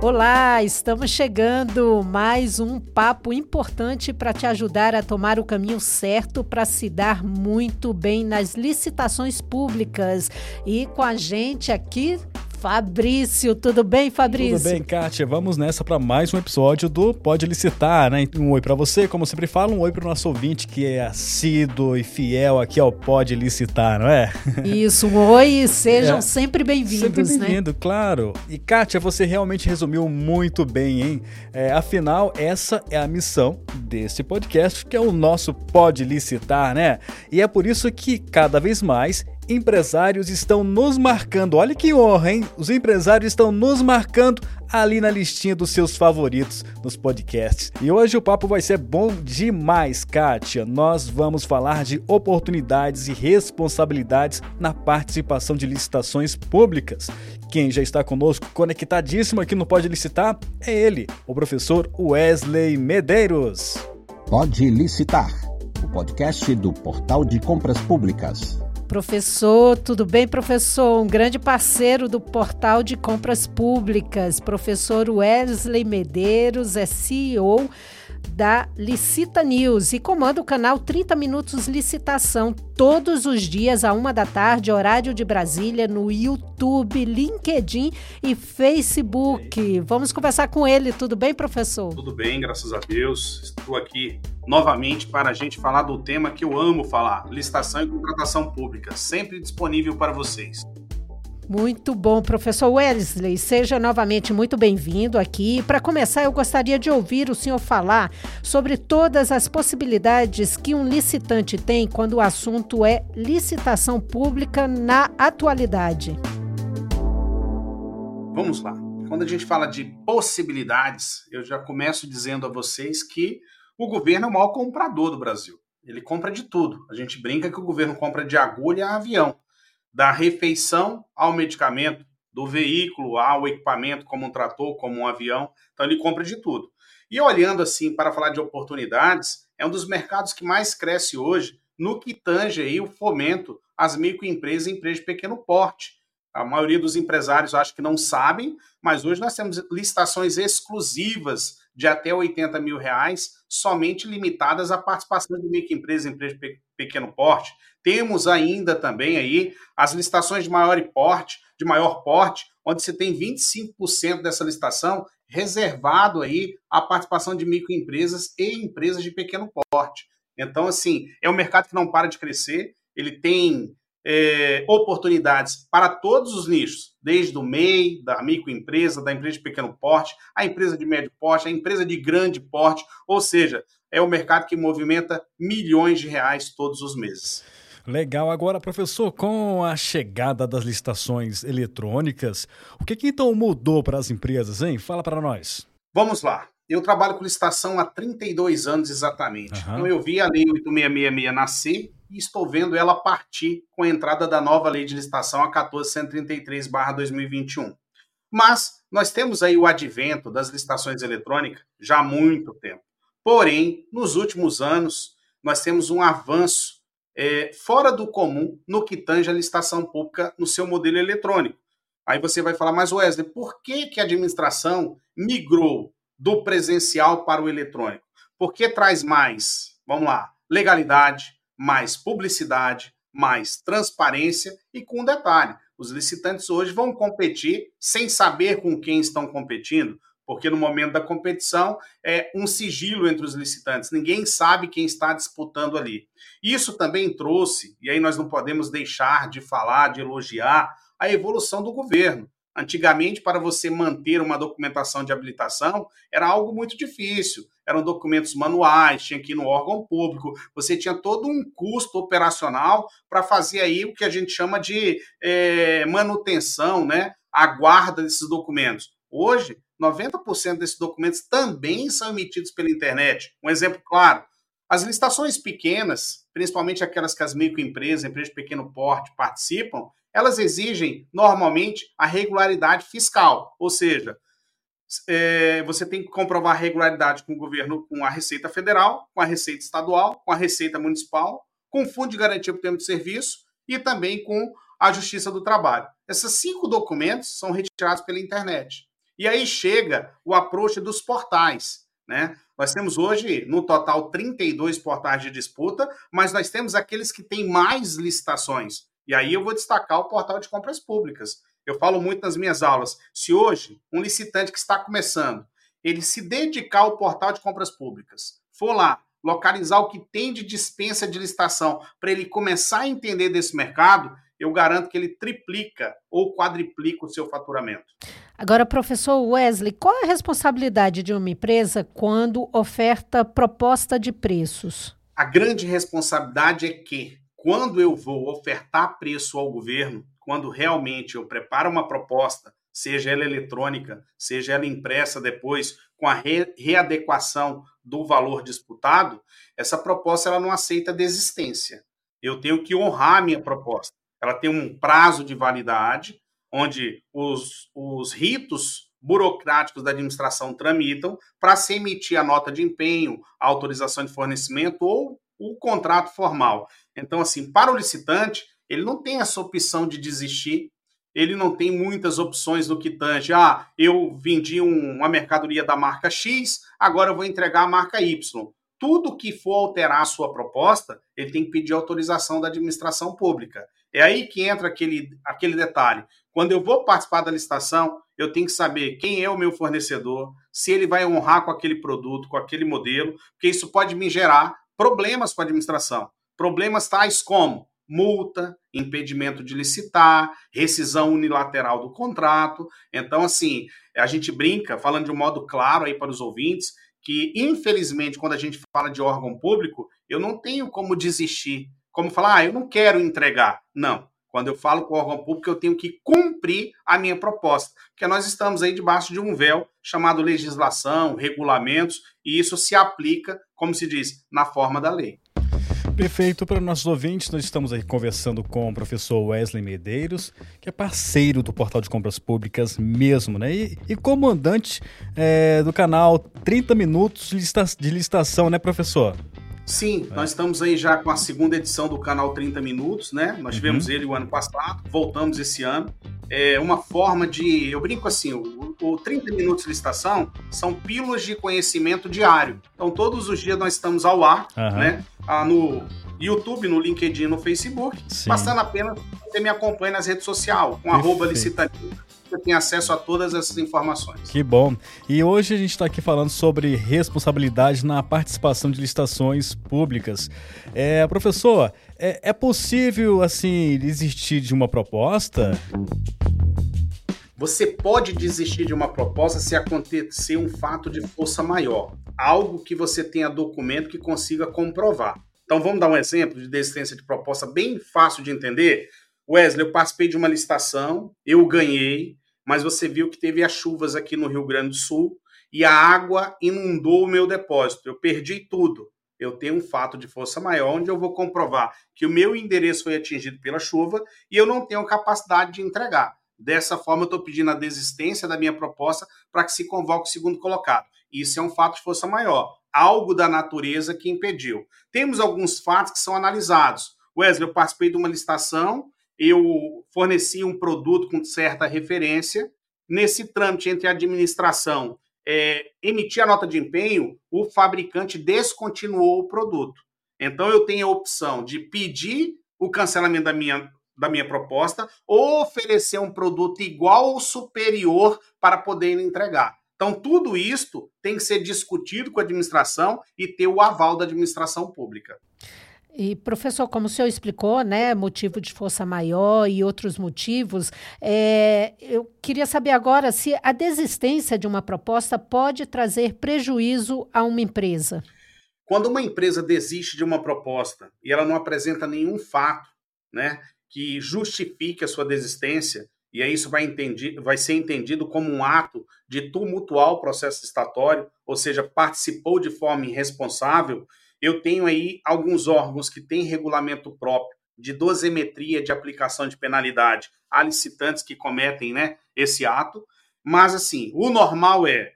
Olá, estamos chegando mais um papo importante para te ajudar a tomar o caminho certo para se dar muito bem nas licitações públicas. E com a gente aqui Fabrício, tudo bem, Fabrício? Tudo bem, Kátia. Vamos nessa para mais um episódio do Pode Licitar, né? Um oi para você, como sempre falo, um oi para o nosso ouvinte que é assíduo e fiel aqui ao Pode Licitar, não é? Isso, um oi, sejam é. sempre bem-vindos, sempre né? bem-vindo, claro. E Kátia, você realmente resumiu muito bem, hein? É, afinal, essa é a missão desse podcast, que é o nosso Pode Licitar, né? E é por isso que cada vez mais empresários estão nos marcando. Olha que honra, hein? Os empresários estão nos marcando ali na listinha dos seus favoritos nos podcasts. E hoje o papo vai ser bom demais, Kátia. Nós vamos falar de oportunidades e responsabilidades na participação de licitações públicas. Quem já está conosco conectadíssimo aqui no Pode Licitar é ele, o professor Wesley Medeiros. Pode Licitar, o podcast do Portal de Compras Públicas. Professor, tudo bem, professor? Um grande parceiro do portal de compras públicas, professor Wesley Medeiros, é CEO da Licita News e comanda o canal 30 Minutos Licitação todos os dias a uma da tarde, horário de Brasília, no YouTube, LinkedIn e Facebook. Vamos conversar com ele. Tudo bem, professor? Tudo bem, graças a Deus. Estou aqui novamente para a gente falar do tema que eu amo falar: licitação e contratação pública. Sempre disponível para vocês. Muito bom, professor Wesley. Seja novamente muito bem-vindo aqui. Para começar, eu gostaria de ouvir o senhor falar sobre todas as possibilidades que um licitante tem quando o assunto é licitação pública na atualidade. Vamos lá. Quando a gente fala de possibilidades, eu já começo dizendo a vocês que o governo é o maior comprador do Brasil. Ele compra de tudo. A gente brinca que o governo compra de agulha a avião da refeição ao medicamento, do veículo ao equipamento, como um trator, como um avião. Então ele compra de tudo. E olhando assim para falar de oportunidades, é um dos mercados que mais cresce hoje no que tange aí o fomento às microempresas e empresas de pequeno porte. A maioria dos empresários acho que não sabem, mas hoje nós temos licitações exclusivas de até 80 mil reais, somente limitadas à participação de microempresas e empresas de pequeno porte. Temos ainda também aí as licitações de maior porte, de maior porte, onde você tem 25% dessa licitação reservado aí à participação de microempresas e empresas de pequeno porte. Então, assim, é um mercado que não para de crescer, ele tem é, oportunidades para todos os nichos, desde o MEI, da microempresa, da empresa de pequeno porte, a empresa de médio porte, a empresa de grande porte, ou seja, é o mercado que movimenta milhões de reais todos os meses. Legal. Agora, professor, com a chegada das licitações eletrônicas, o que, que então mudou para as empresas, hein? Fala para nós. Vamos lá. Eu trabalho com licitação há 32 anos exatamente. Uhum. Então eu vi a Lei 8666 nascer e estou vendo ela partir com a entrada da nova Lei de Licitação, a 1433-2021. Mas nós temos aí o advento das licitações eletrônicas já há muito tempo. Porém, nos últimos anos, nós temos um avanço é, fora do comum no que tange a licitação pública no seu modelo eletrônico. Aí você vai falar, mas Wesley, por que, que a administração migrou do presencial para o eletrônico? Porque traz mais, vamos lá, legalidade, mais publicidade, mais transparência e com um detalhe: os licitantes hoje vão competir sem saber com quem estão competindo, porque no momento da competição é um sigilo entre os licitantes, ninguém sabe quem está disputando ali. Isso também trouxe, e aí nós não podemos deixar de falar, de elogiar, a evolução do governo. Antigamente, para você manter uma documentação de habilitação, era algo muito difícil. Eram documentos manuais, tinha que ir no órgão público, você tinha todo um custo operacional para fazer aí o que a gente chama de é, manutenção, né? A guarda desses documentos. Hoje, 90% desses documentos também são emitidos pela internet. Um exemplo claro: as licitações pequenas, principalmente aquelas que as microempresas, empresas de pequeno porte participam, elas exigem normalmente a regularidade fiscal, ou seja, é, você tem que comprovar a regularidade com o governo, com a Receita Federal, com a Receita Estadual, com a Receita Municipal, com o Fundo de Garantia por Tempo de Serviço e também com a Justiça do Trabalho. Esses cinco documentos são retirados pela internet. E aí chega o approach dos portais. Né? Nós temos hoje, no total, 32 portais de disputa, mas nós temos aqueles que têm mais licitações. E aí eu vou destacar o portal de compras públicas. Eu falo muito nas minhas aulas. Se hoje um licitante que está começando, ele se dedicar ao portal de compras públicas, for lá, localizar o que tem de dispensa de licitação, para ele começar a entender desse mercado, eu garanto que ele triplica ou quadriplica o seu faturamento. Agora, professor Wesley, qual é a responsabilidade de uma empresa quando oferta proposta de preços? A grande responsabilidade é que, quando eu vou ofertar preço ao governo, quando realmente eu preparo uma proposta, seja ela eletrônica, seja ela impressa depois, com a re readequação do valor disputado, essa proposta ela não aceita desistência. Eu tenho que honrar a minha proposta ela tem um prazo de validade, onde os, os ritos burocráticos da administração tramitam para se emitir a nota de empenho, a autorização de fornecimento ou o contrato formal. Então, assim, para o licitante, ele não tem essa opção de desistir, ele não tem muitas opções no que tange. Ah, eu vendi um, uma mercadoria da marca X, agora eu vou entregar a marca Y. Tudo que for alterar a sua proposta, ele tem que pedir autorização da administração pública. É aí que entra aquele, aquele detalhe. Quando eu vou participar da licitação, eu tenho que saber quem é o meu fornecedor, se ele vai honrar com aquele produto, com aquele modelo, porque isso pode me gerar problemas com a administração. Problemas tais como multa, impedimento de licitar, rescisão unilateral do contrato. Então, assim, a gente brinca, falando de um modo claro aí para os ouvintes, que infelizmente, quando a gente fala de órgão público, eu não tenho como desistir como falar, ah, eu não quero entregar. Não. Quando eu falo com o órgão público, eu tenho que cumprir a minha proposta. Porque nós estamos aí debaixo de um véu chamado legislação, regulamentos, e isso se aplica, como se diz, na forma da lei. Perfeito. Para nossos ouvintes, nós estamos aí conversando com o professor Wesley Medeiros, que é parceiro do Portal de Compras Públicas mesmo, né? E, e comandante é, do canal 30 Minutos de Licitação, né, professor? Sim, é. nós estamos aí já com a segunda edição do canal 30 Minutos, né? Nós uhum. tivemos ele o ano passado, voltamos esse ano. É uma forma de. Eu brinco assim: o, o 30 Minutos de licitação são pílulas de conhecimento diário. Então, todos os dias nós estamos ao ar, uhum. né? Ah, no YouTube, no LinkedIn, no Facebook, Sim. passando apenas você me acompanha nas redes sociais, com arroba licitania você tem acesso a todas essas informações. Que bom. E hoje a gente está aqui falando sobre responsabilidade na participação de licitações públicas. É, professor, é, é possível, assim, desistir de uma proposta? Você pode desistir de uma proposta se acontecer um fato de força maior, algo que você tenha documento que consiga comprovar. Então vamos dar um exemplo de desistência de proposta bem fácil de entender. Wesley, eu participei de uma licitação, eu ganhei, mas você viu que teve as chuvas aqui no Rio Grande do Sul e a água inundou o meu depósito. Eu perdi tudo. Eu tenho um fato de força maior onde eu vou comprovar que o meu endereço foi atingido pela chuva e eu não tenho capacidade de entregar. Dessa forma, eu estou pedindo a desistência da minha proposta para que se convoque o segundo colocado. Isso é um fato de força maior, algo da natureza que impediu. Temos alguns fatos que são analisados. Wesley, eu participei de uma licitação eu forneci um produto com certa referência. Nesse trâmite entre a administração é, emitir a nota de empenho, o fabricante descontinuou o produto. Então eu tenho a opção de pedir o cancelamento da minha, da minha proposta ou oferecer um produto igual ou superior para poder entregar. Então, tudo isto tem que ser discutido com a administração e ter o aval da administração pública. E, professor, como o senhor explicou, né, motivo de força maior e outros motivos, é, eu queria saber agora se a desistência de uma proposta pode trazer prejuízo a uma empresa. Quando uma empresa desiste de uma proposta e ela não apresenta nenhum fato né, que justifique a sua desistência, e aí isso vai, entendi, vai ser entendido como um ato de tumultuar o processo estatório, ou seja, participou de forma irresponsável, eu tenho aí alguns órgãos que têm regulamento próprio de dosimetria de aplicação de penalidade a licitantes que cometem né, esse ato. Mas, assim, o normal é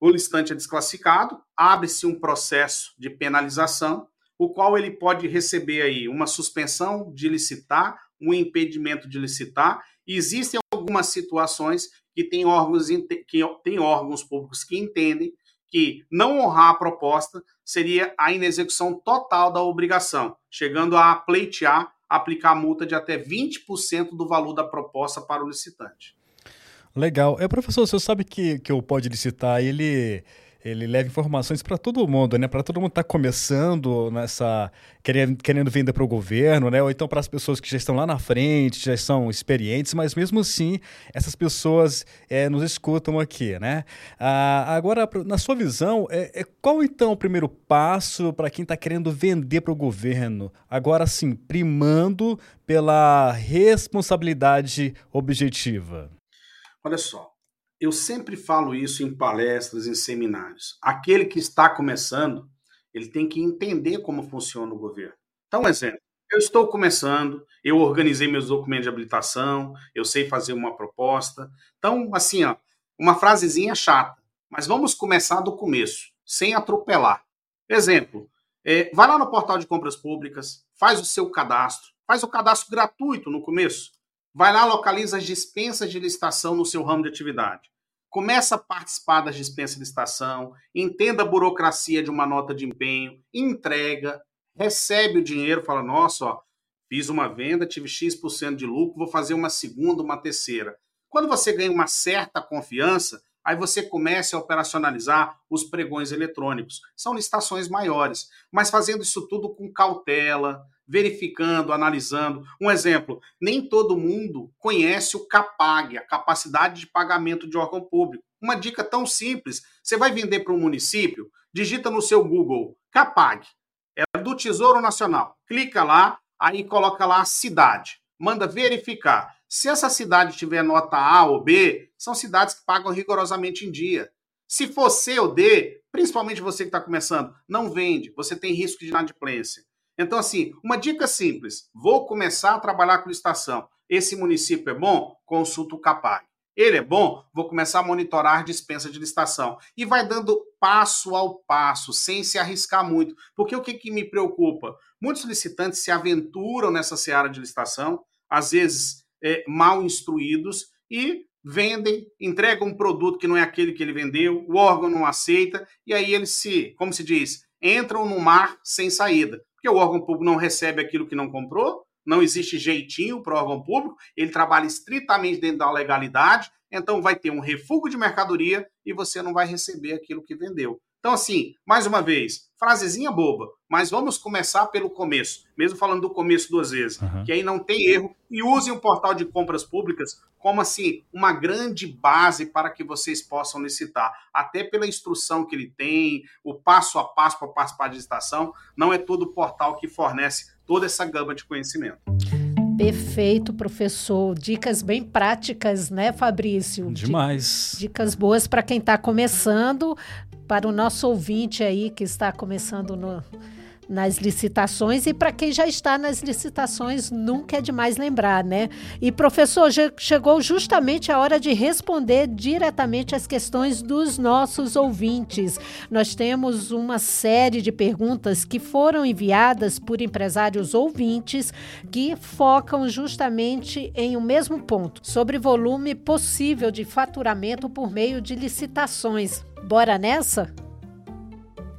o licitante é desclassificado, abre-se um processo de penalização, o qual ele pode receber aí uma suspensão de licitar, um impedimento de licitar. Existem algumas situações que tem órgãos, que tem órgãos públicos que entendem que não honrar a proposta seria a inexecução total da obrigação, chegando a pleitear aplicar multa de até 20% do valor da proposta para o licitante. Legal. É, professor, você sabe que, que o Pode Licitar, ele ele leva informações para todo mundo, né? Para todo mundo estar tá começando nessa querendo, querendo vender para o governo, né? Ou então para as pessoas que já estão lá na frente, já são experientes, mas mesmo assim essas pessoas é, nos escutam aqui, né? Ah, agora, na sua visão, é, é qual então o primeiro passo para quem está querendo vender para o governo? Agora sim, primando pela responsabilidade objetiva. Olha só, eu sempre falo isso em palestras, em seminários. Aquele que está começando, ele tem que entender como funciona o governo. Então, um exemplo. Eu estou começando, eu organizei meus documentos de habilitação, eu sei fazer uma proposta. Então, assim, ó, uma frasezinha chata, mas vamos começar do começo, sem atropelar. Exemplo, é, vai lá no portal de compras públicas, faz o seu cadastro, faz o cadastro gratuito no começo. Vai lá, localiza as dispensas de licitação no seu ramo de atividade começa a participar das dispensas de estação, entenda a burocracia de uma nota de empenho, entrega, recebe o dinheiro, fala: nossa, ó, fiz uma venda, tive X% de lucro, vou fazer uma segunda, uma terceira. Quando você ganha uma certa confiança, aí você começa a operacionalizar os pregões eletrônicos. São licitações maiores, mas fazendo isso tudo com cautela, verificando, analisando. Um exemplo: nem todo mundo conhece o CAPAG, a capacidade de pagamento de órgão público. Uma dica tão simples: você vai vender para um município, digita no seu Google CAPAG, é do Tesouro Nacional. Clica lá, aí coloca lá a cidade. Manda verificar. Se essa cidade tiver nota A ou B, são cidades que pagam rigorosamente em dia. Se for C ou D, principalmente você que está começando, não vende, você tem risco de inadimplência. Então, assim, uma dica simples: vou começar a trabalhar com licitação. Esse município é bom? Consulta o CAPAG. Ele é bom? Vou começar a monitorar dispensa de licitação. E vai dando passo ao passo, sem se arriscar muito. Porque o que, que me preocupa? Muitos licitantes se aventuram nessa seara de licitação, às vezes é, mal instruídos, e vendem, entregam um produto que não é aquele que ele vendeu, o órgão não aceita, e aí eles se, como se diz, entram no mar sem saída porque o órgão público não recebe aquilo que não comprou, não existe jeitinho para o órgão público, ele trabalha estritamente dentro da legalidade, então vai ter um refúgio de mercadoria e você não vai receber aquilo que vendeu. Então, assim, mais uma vez, frasezinha boba, mas vamos começar pelo começo, mesmo falando do começo duas vezes, uhum. que aí não tem erro, e usem o portal de compras públicas como, assim, uma grande base para que vocês possam licitar, até pela instrução que ele tem, o passo a passo para participar de licitação, não é todo o portal que fornece toda essa gama de conhecimento. Perfeito, professor. Dicas bem práticas, né, Fabrício? Demais. Dicas boas para quem está começando, para o nosso ouvinte aí que está começando no, nas licitações e para quem já está nas licitações, nunca é demais lembrar, né? E professor, chegou justamente a hora de responder diretamente as questões dos nossos ouvintes. Nós temos uma série de perguntas que foram enviadas por empresários ouvintes que focam justamente em o um mesmo ponto, sobre volume possível de faturamento por meio de licitações. Bora nessa?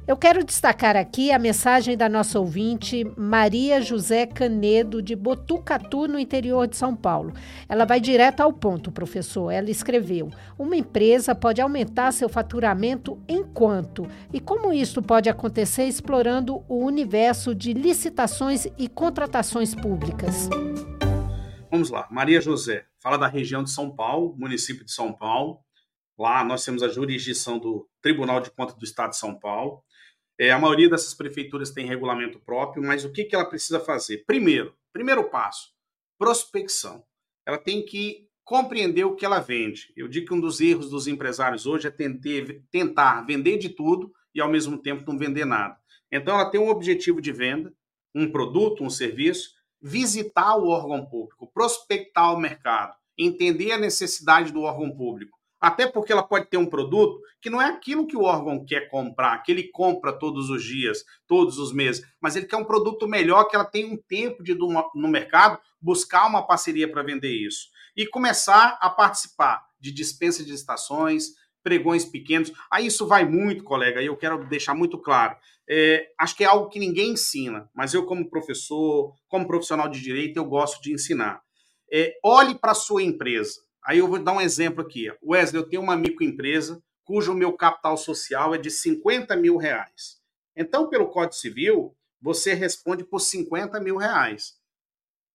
Eu quero destacar aqui a mensagem da nossa ouvinte Maria José Canedo, de Botucatu, no interior de São Paulo. Ela vai direto ao ponto, professor. Ela escreveu: Uma empresa pode aumentar seu faturamento em quanto? E como isso pode acontecer explorando o universo de licitações e contratações públicas? Vamos lá. Maria José, fala da região de São Paulo, município de São Paulo. Lá nós temos a jurisdição do Tribunal de Contas do Estado de São Paulo. É, a maioria dessas prefeituras tem regulamento próprio, mas o que, que ela precisa fazer? Primeiro, primeiro passo, prospecção. Ela tem que compreender o que ela vende. Eu digo que um dos erros dos empresários hoje é tentar, tentar vender de tudo e ao mesmo tempo não vender nada. Então ela tem um objetivo de venda, um produto, um serviço, visitar o órgão público, prospectar o mercado, entender a necessidade do órgão público, até porque ela pode ter um produto que não é aquilo que o órgão quer comprar, que ele compra todos os dias, todos os meses, mas ele quer um produto melhor, que ela tem um tempo de no mercado buscar uma parceria para vender isso. e começar a participar de dispensa de estações, pregões pequenos. Aí isso vai muito, colega, e eu quero deixar muito claro. É, acho que é algo que ninguém ensina, mas eu, como professor, como profissional de direito, eu gosto de ensinar. É, olhe para a sua empresa. Aí eu vou dar um exemplo aqui. Wesley, eu tenho uma microempresa cujo meu capital social é de 50 mil reais. Então, pelo Código Civil, você responde por 50 mil reais.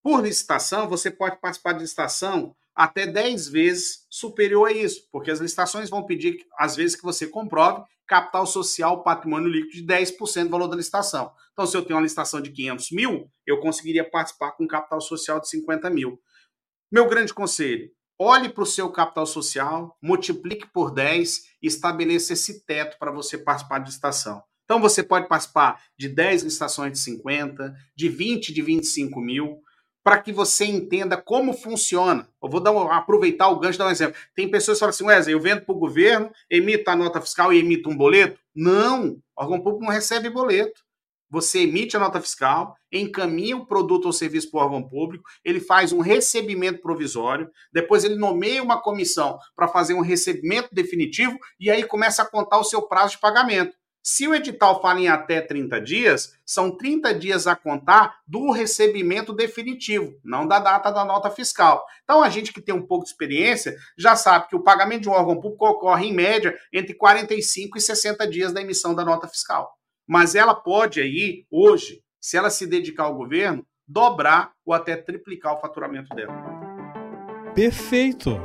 Por licitação, você pode participar de licitação até 10 vezes superior a isso, porque as licitações vão pedir, às vezes, que você comprove capital social, patrimônio líquido de 10% do valor da licitação. Então, se eu tenho uma licitação de 500 mil, eu conseguiria participar com capital social de 50 mil. Meu grande conselho, olhe para o seu capital social, multiplique por 10 e estabeleça esse teto para você participar de licitação. Então, você pode participar de 10 licitações de 50, de 20, de 25 mil, para que você entenda como funciona. Eu vou dar um, aproveitar o gancho e dar um exemplo. Tem pessoas que falam assim, Wesley, eu vendo para o governo, emito a nota fiscal e emito um boleto? Não, o órgão público não recebe boleto. Você emite a nota fiscal, encaminha o produto ou serviço para o órgão público, ele faz um recebimento provisório, depois ele nomeia uma comissão para fazer um recebimento definitivo e aí começa a contar o seu prazo de pagamento. Se o edital fala em até 30 dias, são 30 dias a contar do recebimento definitivo, não da data da nota fiscal. Então, a gente que tem um pouco de experiência já sabe que o pagamento de um órgão público ocorre, em média, entre 45 e 60 dias da emissão da nota fiscal. Mas ela pode aí, hoje, se ela se dedicar ao governo, dobrar ou até triplicar o faturamento dela. Perfeito!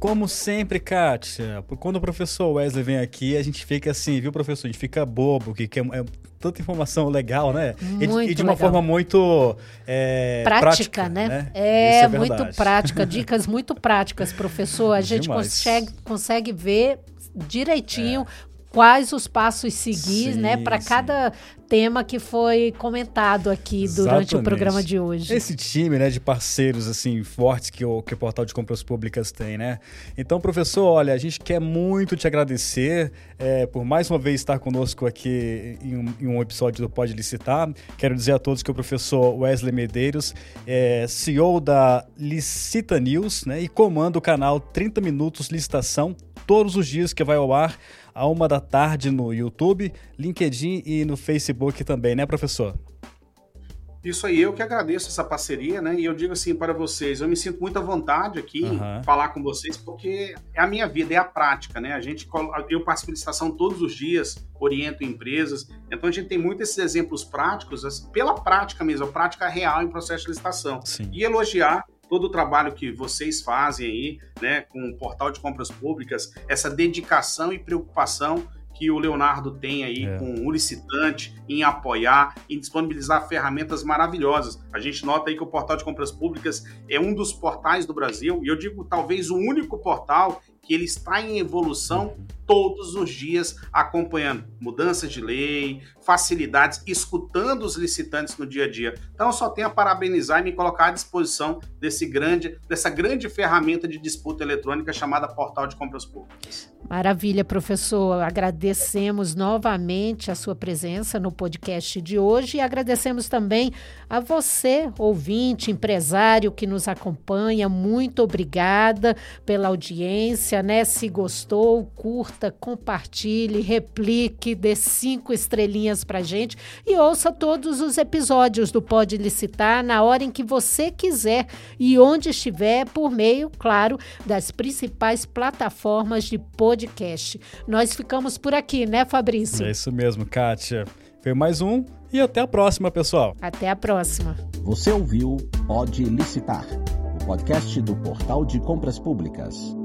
Como sempre, Kátia, quando o professor Wesley vem aqui, a gente fica assim, viu, professor? A gente fica bobo, que, que é, é tanta informação legal, né? Muito e, e de uma legal. forma muito é, prática, prática, né? É, É, muito prática, dicas muito práticas, professor. A gente Demais. consegue, consegue ver direitinho quais os passos seguir, Sim, né, para cada tema que foi comentado aqui durante o Exatamente. programa de hoje. Esse time, né, de parceiros assim fortes que o, que o Portal de Compras Públicas tem, né? Então, professor, olha, a gente quer muito te agradecer é, por mais uma vez estar conosco aqui em um, em um episódio do Pode Licitar. Quero dizer a todos que o professor Wesley Medeiros é CEO da Licita News, né, e comanda o canal 30 Minutos Licitação todos os dias que vai ao ar a uma da tarde no YouTube, LinkedIn e no Facebook também, né, professor? Isso aí, eu que agradeço essa parceria, né? E eu digo assim para vocês, eu me sinto muito à vontade aqui Aham. em falar com vocês, porque é a minha vida, é a prática, né? A gente, eu participo de licitação todos os dias, oriento empresas, então a gente tem muito esses exemplos práticos, pela prática mesmo, a prática real em processo de licitação. Sim. E elogiar todo o trabalho que vocês fazem aí, né, com o portal de compras públicas, essa dedicação e preocupação que o Leonardo tem aí É. com o licitante, em apoiar, em disponibilizar ferramentas maravilhosas. A gente nota aí que o portal de compras públicas é um dos portais do Brasil, e eu digo talvez o único portal que ele está em evolução todos os dias, acompanhando mudanças de lei, facilidades, escutando os licitantes no dia a dia. Então, só tenho a parabenizar e me colocar à disposição desse grande, dessa grande ferramenta de disputa eletrônica chamada Portal de Compras Públicas. Maravilha, professor. Agradecemos novamente a sua presença no podcast de hoje e agradecemos também a você, ouvinte, empresário que nos acompanha. Muito obrigada pela audiência, né? Se gostou, curta, compartilhe, replique, dê cinco estrelinhas pra gente e ouça todos os episódios do Pode Licitar na hora em que você quiser e onde estiver, por meio, claro, das principais plataformas de podcast. Nós ficamos por aqui, né, Fabrício? É isso mesmo, Kátia. Foi mais um e até a próxima, pessoal. Até a próxima. Você ouviu Pode Licitar, o podcast do Portal de Compras Públicas.